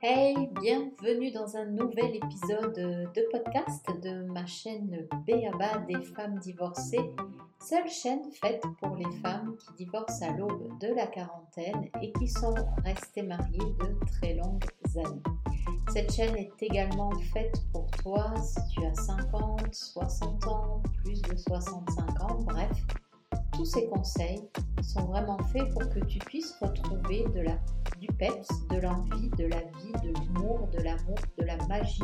Hey, bienvenue dans un nouvel épisode de podcast de ma chaîne Béaba des femmes divorcées, seule chaîne faite pour les femmes qui divorcent à l'aube de la quarantaine et qui sont restées mariées de très longues années. Cette chaîne est également faite pour toi si tu as 50, 60 ans, plus de 65 ans, bref, tous ces conseils sont vraiment faits pour que tu puisses retrouver du peps, de l'envie, de la vie, de l'humour, de l'amour, de la magie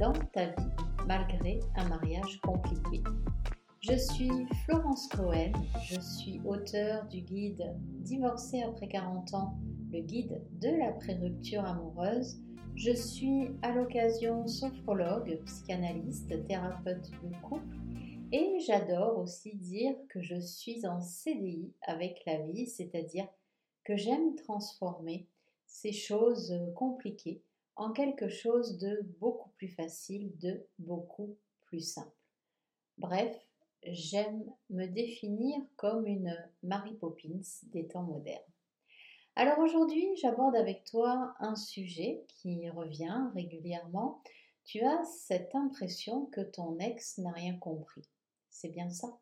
dans ta vie malgré un mariage compliqué. Je suis Florence Cohen, je suis auteure du guide Divorcé après 40 ans, le guide de la pré-rupture amoureuse. Je suis à l'occasion sophrologue, psychanalyste, thérapeute de couple et j'adore aussi dire que je suis en CDI avec la vie, c'est-à-dire que j'aime transformer ces choses compliquées en quelque chose de beaucoup plus facile, de beaucoup plus simple. Bref, j'aime me définir comme une Mary Poppins des temps modernes. Alors aujourd'hui, j'aborde avec toi un sujet qui revient régulièrement. Tu as cette impression que ton ex n'a rien compris. C'est bien ça.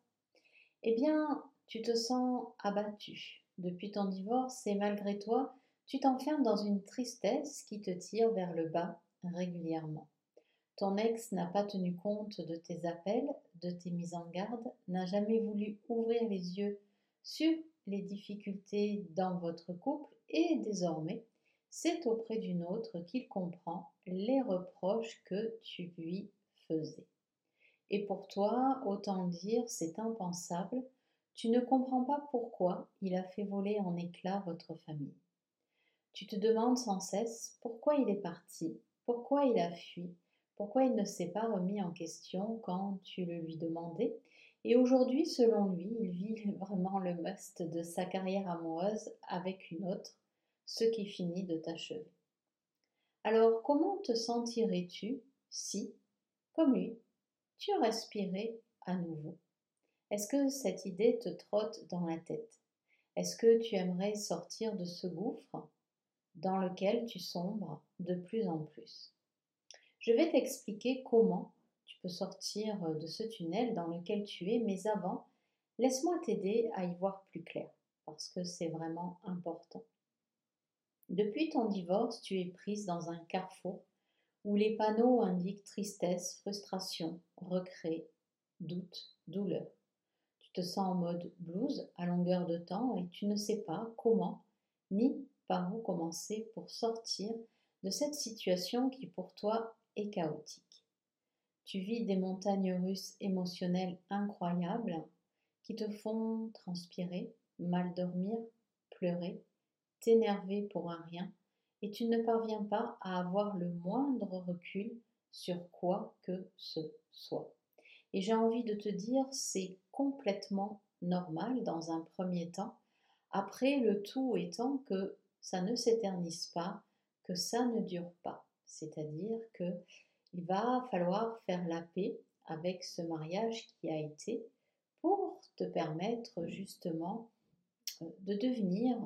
Eh bien, tu te sens abattu depuis ton divorce et malgré toi, tu t'enfermes dans une tristesse qui te tire vers le bas régulièrement. Ton ex n'a pas tenu compte de tes appels, de tes mises en garde, n'a jamais voulu ouvrir les yeux sur les difficultés dans votre couple et désormais, c'est auprès d'une autre qu'il comprend les reproches que tu lui faisais. Et pour toi, autant dire, c'est impensable, tu ne comprends pas pourquoi il a fait voler en éclats votre famille. Tu te demandes sans cesse pourquoi il est parti, pourquoi il a fui, pourquoi il ne s'est pas remis en question quand tu le lui demandais. Et aujourd'hui, selon lui, il vit vraiment le must de sa carrière amoureuse avec une autre, ce qui finit de t'achever. Alors, comment te sentirais-tu si, comme lui, tu respirais à nouveau? Est-ce que cette idée te trotte dans la tête? Est-ce que tu aimerais sortir de ce gouffre dans lequel tu sombres de plus en plus? Je vais t'expliquer comment tu peux sortir de ce tunnel dans lequel tu es, mais avant, laisse-moi t'aider à y voir plus clair, parce que c'est vraiment important. Depuis ton divorce, tu es prise dans un carrefour où les panneaux indiquent tristesse, frustration, regret, doute, douleur. Tu te sens en mode blues à longueur de temps et tu ne sais pas comment ni par où commencer pour sortir de cette situation qui pour toi est chaotique. Tu vis des montagnes russes émotionnelles incroyables qui te font transpirer, mal dormir, pleurer, t'énerver pour un rien et tu ne parviens pas à avoir le moindre recul sur quoi que ce soit. Et j'ai envie de te dire, c'est complètement normal dans un premier temps, après le tout étant que ça ne s'éternise pas, que ça ne dure pas. C'est-à-dire que il va falloir faire la paix avec ce mariage qui a été pour te permettre justement euh, de devenir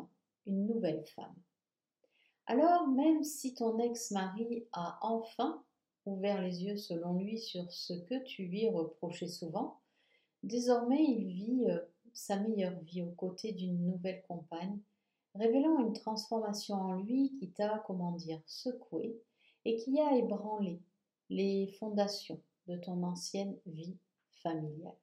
une nouvelle femme. Alors, même si ton ex-mari a enfin ouvert les yeux selon lui sur ce que tu lui reprochais souvent, désormais il vit euh, sa meilleure vie aux côtés d'une nouvelle compagne, révélant une transformation en lui qui t'a, comment dire, secoué et qui a ébranlé les fondations de ton ancienne vie familiale.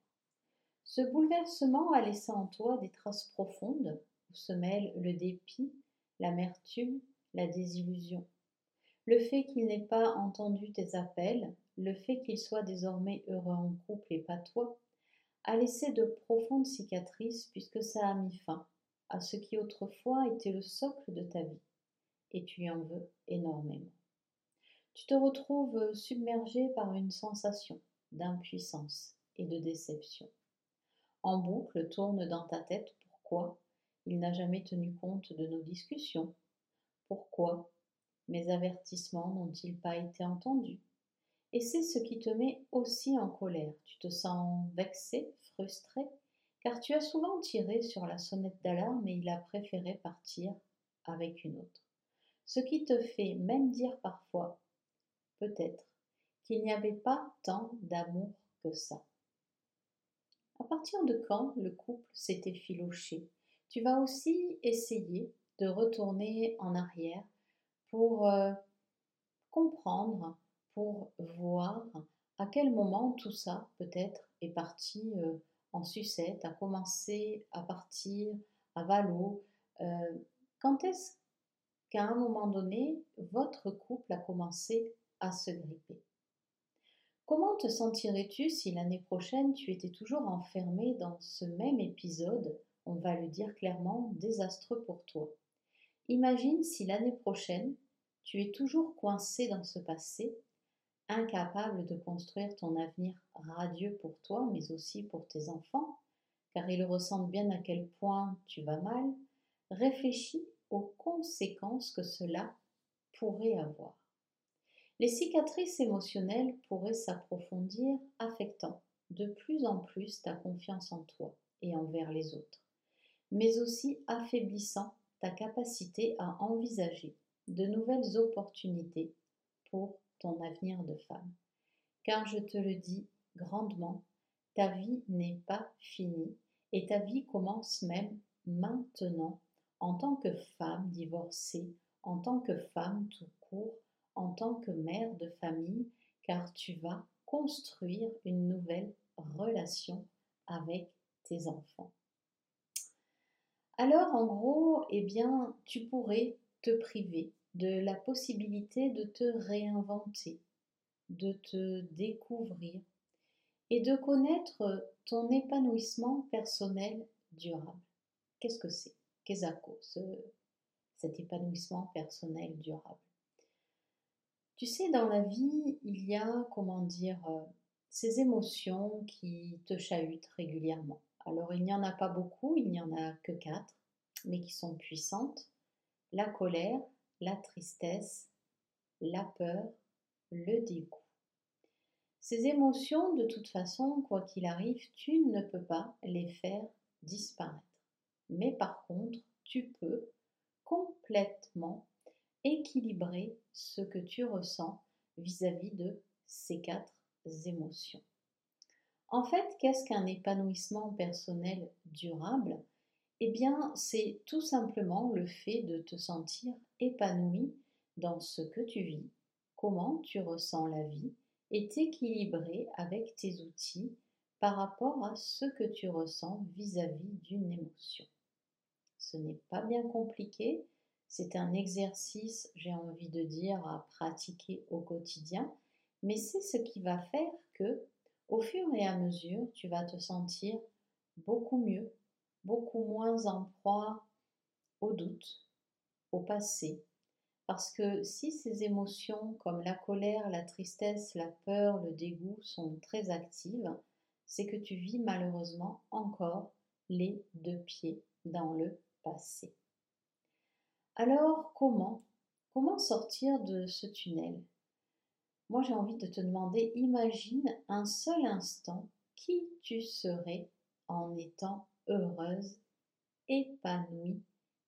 Ce bouleversement a laissé en toi des traces profondes où se mêlent le dépit, l'amertume, la désillusion. Le fait qu'il n'ait pas entendu tes appels, le fait qu'il soit désormais heureux en couple et pas toi, a laissé de profondes cicatrices puisque ça a mis fin à ce qui autrefois était le socle de ta vie, et tu en veux énormément. Tu te retrouves submergé par une sensation d'impuissance et de déception. En boucle tourne dans ta tête pourquoi il n'a jamais tenu compte de nos discussions, pourquoi mes avertissements n'ont-ils pas été entendus? Et c'est ce qui te met aussi en colère. Tu te sens vexé, frustré, car tu as souvent tiré sur la sonnette d'alarme et il a préféré partir avec une autre. ce qui te fait même dire parfois, peut-être, qu'il n'y avait pas tant d'amour que ça. À partir de quand le couple s'est effiloché Tu vas aussi essayer de retourner en arrière pour euh, comprendre, pour voir à quel moment tout ça peut-être est parti euh, en sucette, a commencé à partir à valo. Euh, quand est-ce qu'à un moment donné, votre couple a commencé à se gripper? Comment te sentirais-tu si l'année prochaine tu étais toujours enfermé dans ce même épisode, on va le dire clairement, désastreux pour toi Imagine si l'année prochaine tu es toujours coincé dans ce passé incapable de construire ton avenir radieux pour toi, mais aussi pour tes enfants, car ils ressentent bien à quel point tu vas mal, réfléchis aux conséquences que cela pourrait avoir. Les cicatrices émotionnelles pourraient s'approfondir, affectant de plus en plus ta confiance en toi et envers les autres, mais aussi affaiblissant ta capacité à envisager de nouvelles opportunités pour ton avenir de femme. Car je te le dis grandement, ta vie n'est pas finie et ta vie commence même maintenant en tant que femme divorcée, en tant que femme tout court, en tant que mère de famille, car tu vas construire une nouvelle relation avec tes enfants. Alors, en gros, eh bien, tu pourrais te priver de la possibilité de te réinventer, de te découvrir et de connaître ton épanouissement personnel durable. Qu'est-ce que c'est? Qu'est-ce ce, cet épanouissement personnel durable? Tu sais, dans la vie, il y a, comment dire, euh, ces émotions qui te chahutent régulièrement. Alors, il n'y en a pas beaucoup, il n'y en a que quatre, mais qui sont puissantes. La colère, la tristesse, la peur, le dégoût. Ces émotions, de toute façon, quoi qu'il arrive, tu ne peux pas les faire disparaître. Mais par contre, tu peux complètement équilibrer ce que tu ressens vis-à-vis de ces quatre émotions. En fait, qu'est-ce qu'un épanouissement personnel durable? Eh bien, c'est tout simplement le fait de te sentir épanoui dans ce que tu vis, comment tu ressens la vie, et t'équilibrer avec tes outils par rapport à ce que tu ressens vis-à-vis d'une émotion. Ce n'est pas bien compliqué, c'est un exercice, j'ai envie de dire, à pratiquer au quotidien, mais c'est ce qui va faire que, au fur et à mesure, tu vas te sentir beaucoup mieux, beaucoup moins en proie au doute, au passé. Parce que si ces émotions comme la colère, la tristesse, la peur, le dégoût sont très actives, c'est que tu vis malheureusement encore les deux pieds dans le passé. Alors comment Comment sortir de ce tunnel? Moi j'ai envie de te demander, imagine un seul instant qui tu serais en étant heureuse, épanouie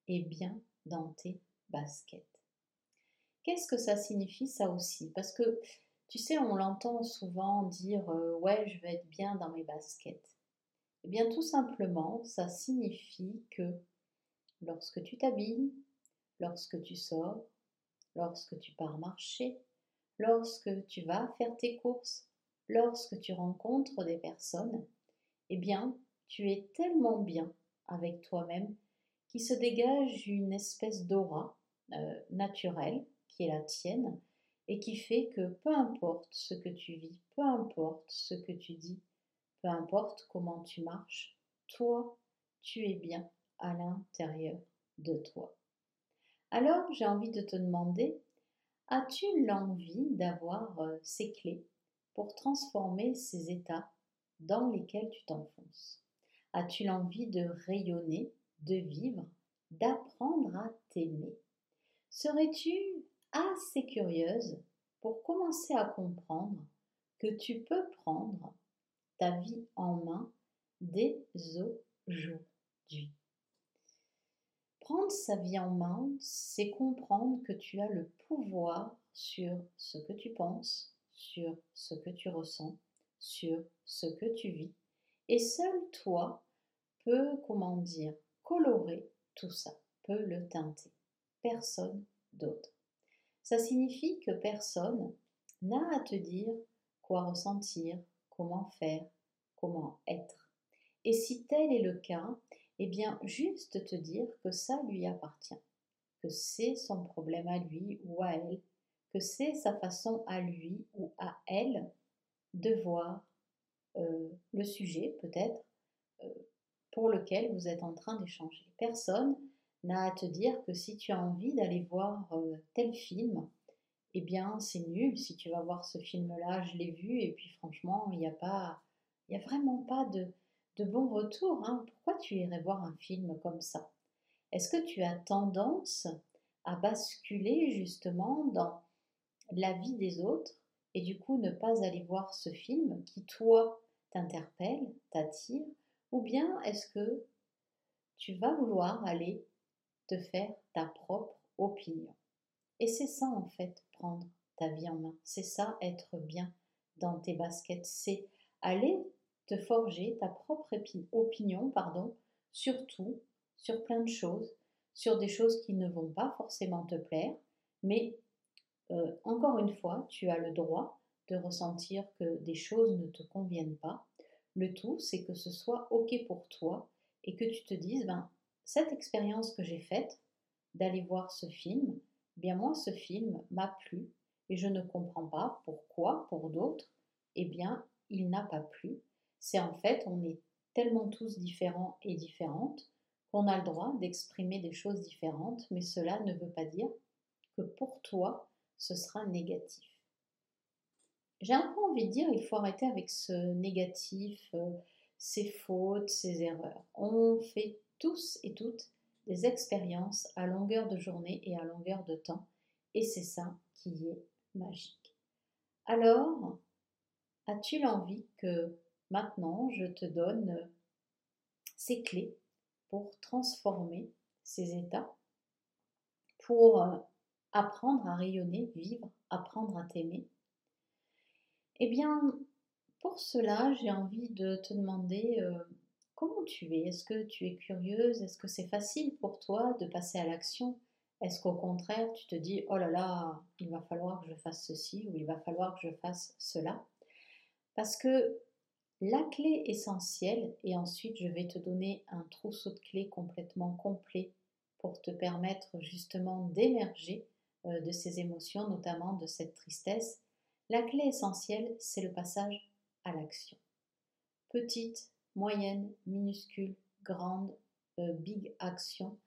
et bien dans tes baskets. Qu'est-ce que ça signifie ça aussi? Parce que tu sais, on l'entend souvent dire euh, ouais, je vais être bien dans mes baskets. Eh bien, tout simplement, ça signifie que lorsque tu t'habilles, lorsque tu sors, lorsque tu pars marcher, lorsque tu vas faire tes courses, lorsque tu rencontres des personnes, eh bien, tu es tellement bien avec toi-même qu'il se dégage une espèce d'aura euh, naturelle qui est la tienne et qui fait que peu importe ce que tu vis, peu importe ce que tu dis, peu importe comment tu marches, toi, tu es bien à l'intérieur de toi. Alors j'ai envie de te demander, as-tu l'envie d'avoir euh, ces clés pour transformer ces états dans lesquels tu t'enfonces? As-tu l'envie de rayonner, de vivre, d'apprendre à t'aimer? Serais-tu assez curieuse pour commencer à comprendre que tu peux prendre ta vie en main dès aujourd'hui? Prendre sa vie en main, c'est comprendre que tu as le pouvoir sur ce que tu penses, sur ce que tu ressens, sur ce que tu vis. Et seul toi peut, comment dire, colorer tout ça, peut le teinter. Personne d'autre. Ça signifie que personne n'a à te dire quoi ressentir, comment faire, comment être. Et si tel est le cas, eh bien juste te dire que ça lui appartient, que c'est son problème à lui ou à elle, que c'est sa façon à lui ou à elle de voir euh, le sujet peut-être euh, pour lequel vous êtes en train d'échanger. Personne n'a à te dire que si tu as envie d'aller voir euh, tel film, eh bien c'est nul. Si tu vas voir ce film-là, je l'ai vu et puis franchement, il n'y a pas, il n'y a vraiment pas de, de bon retour. Hein. Pourquoi tu irais voir un film comme ça? Est-ce que tu as tendance à basculer justement dans la vie des autres et du coup ne pas aller voir ce film qui toi t'interpelle, t'attire, ou bien est-ce que tu vas vouloir aller te faire ta propre opinion? Et c'est ça en fait, prendre ta vie en main. C'est ça, être bien dans tes baskets. C'est aller te forger ta propre opinion, pardon, sur tout, sur plein de choses, sur des choses qui ne vont pas forcément te plaire, mais euh, encore une fois, tu as le droit de ressentir que des choses ne te conviennent pas. Le tout, c'est que ce soit OK pour toi et que tu te dises, ben, cette expérience que j'ai faite d'aller voir ce film, bien moi, ce film m'a plu et je ne comprends pas pourquoi, pour d'autres, eh bien, il n'a pas plu. C'est en fait, on est tellement tous différents et différentes qu'on a le droit d'exprimer des choses différentes, mais cela ne veut pas dire que pour toi, ce sera négatif. J'ai un peu envie de dire, il faut arrêter avec ce négatif, euh, ces fautes, ces erreurs. On fait tous et toutes des expériences à longueur de journée et à longueur de temps, et c'est ça qui est magique. Alors, as-tu l'envie que maintenant je te donne ces clés pour transformer ces états, pour euh, apprendre à rayonner, vivre, apprendre à t'aimer. Eh bien, pour cela, j'ai envie de te demander euh, comment tu es? Est-ce que tu es curieuse? Est-ce que c'est facile pour toi de passer à l'action? Est-ce qu'au contraire, tu te dis, oh là là, il va falloir que je fasse ceci ou il va falloir que je fasse cela? Parce que la clé essentielle, et ensuite je vais te donner un trousseau de clés complètement complet pour te permettre justement d'émerger euh, de ces émotions, notamment de cette tristesse, la clé essentielle, c'est le passage à l'action. Petite, moyenne, minuscule, grande, euh, big action,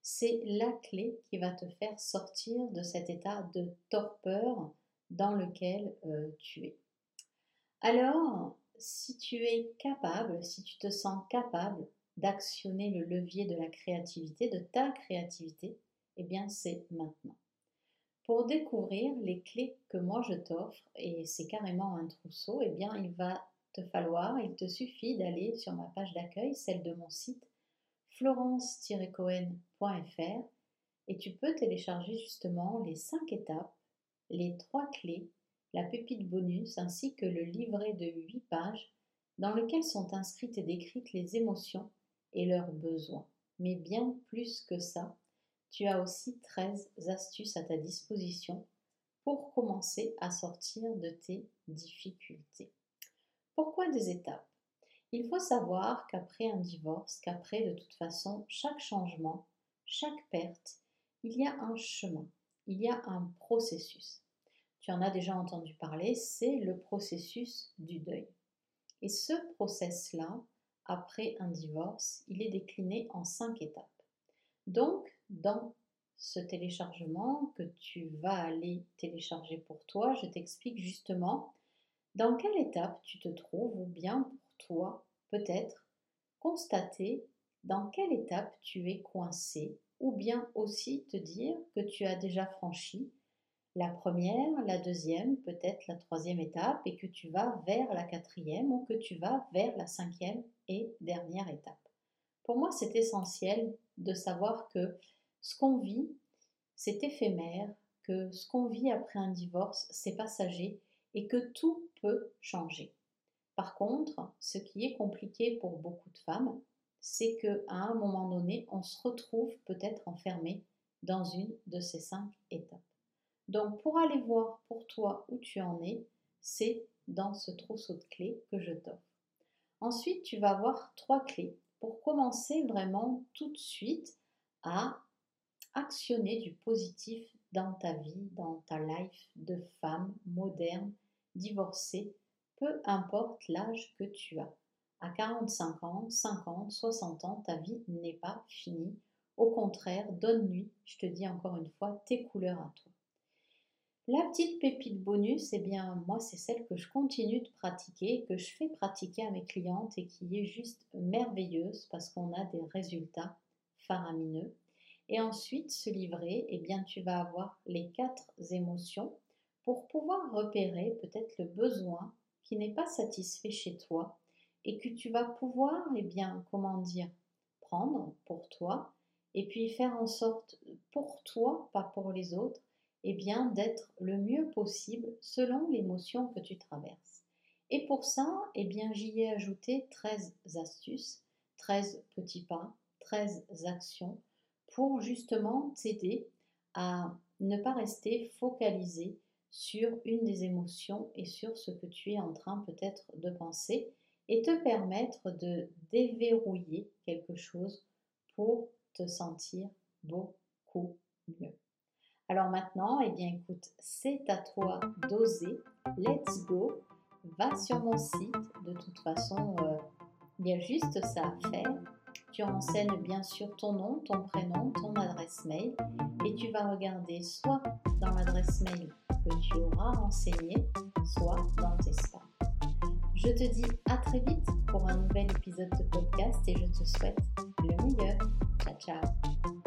c'est la clé qui va te faire sortir de cet état de torpeur dans lequel euh, tu es. Alors, si tu es capable, si tu te sens capable d'actionner le levier de la créativité, de ta créativité, eh bien c'est maintenant. Pour découvrir les clés que moi je t'offre, et c'est carrément un trousseau, eh bien il va te falloir, il te suffit d'aller sur ma page d'accueil, celle de mon site, florence-cohen.fr, et tu peux télécharger justement les cinq étapes, les trois clés, la pépite bonus ainsi que le livret de huit pages dans lequel sont inscrites et décrites les émotions et leurs besoins. Mais bien plus que ça, tu as aussi 13 astuces à ta disposition pour commencer à sortir de tes difficultés. Pourquoi des étapes? Il faut savoir qu'après un divorce, qu'après de toute façon chaque changement, chaque perte, il y a un chemin, il y a un processus. Tu en as déjà entendu parler, c'est le processus du deuil. Et ce process-là, après un divorce, il est décliné en cinq étapes. Donc, dans ce téléchargement que tu vas aller télécharger pour toi, je t'explique justement dans quelle étape tu te trouves ou bien pour toi, peut-être, constater dans quelle étape tu es coincé ou bien aussi te dire que tu as déjà franchi la première, la deuxième, peut-être la troisième étape et que tu vas vers la quatrième ou que tu vas vers la cinquième et dernière étape. Pour moi, c'est essentiel de savoir que ce qu'on vit, c'est éphémère, que ce qu'on vit après un divorce, c'est passager et que tout peut changer. Par contre, ce qui est compliqué pour beaucoup de femmes, c'est qu'à un moment donné, on se retrouve peut-être enfermé dans une de ces cinq étapes. Donc, pour aller voir pour toi où tu en es, c'est dans ce trousseau de clés que je t'offre. Ensuite, tu vas avoir trois clés pour commencer vraiment tout de suite à actionner du positif dans ta vie, dans ta life de femme moderne, divorcée, peu importe l'âge que tu as. À 45 ans, 50, 60 ans, ta vie n'est pas finie. Au contraire, donne-lui, je te dis encore une fois, tes couleurs à toi. La petite pépite bonus, eh bien, moi, c'est celle que je continue de pratiquer, que je fais pratiquer à mes clientes et qui est juste merveilleuse parce qu'on a des résultats faramineux. Et ensuite, se livrer, eh bien, tu vas avoir les quatre émotions pour pouvoir repérer peut-être le besoin qui n'est pas satisfait chez toi et que tu vas pouvoir, eh bien, comment dire, prendre pour toi et puis faire en sorte pour toi, pas pour les autres, eh bien, d'être le mieux possible selon l'émotion que tu traverses. Et pour ça, eh bien, j'y ai ajouté 13 astuces, 13 petits pas, 13 actions pour justement t'aider à ne pas rester focalisé sur une des émotions et sur ce que tu es en train peut-être de penser et te permettre de déverrouiller quelque chose pour te sentir beaucoup mieux. Alors maintenant, eh bien écoute, c'est à toi d'oser. Let's go. Va sur mon site. De toute façon, euh, il y a juste ça à faire. Tu renseignes bien sûr ton nom, ton prénom, ton adresse mail et tu vas regarder soit dans l'adresse mail que tu auras renseigné, soit dans tes spams. Je te dis à très vite pour un nouvel épisode de podcast et je te souhaite le meilleur. Ciao ciao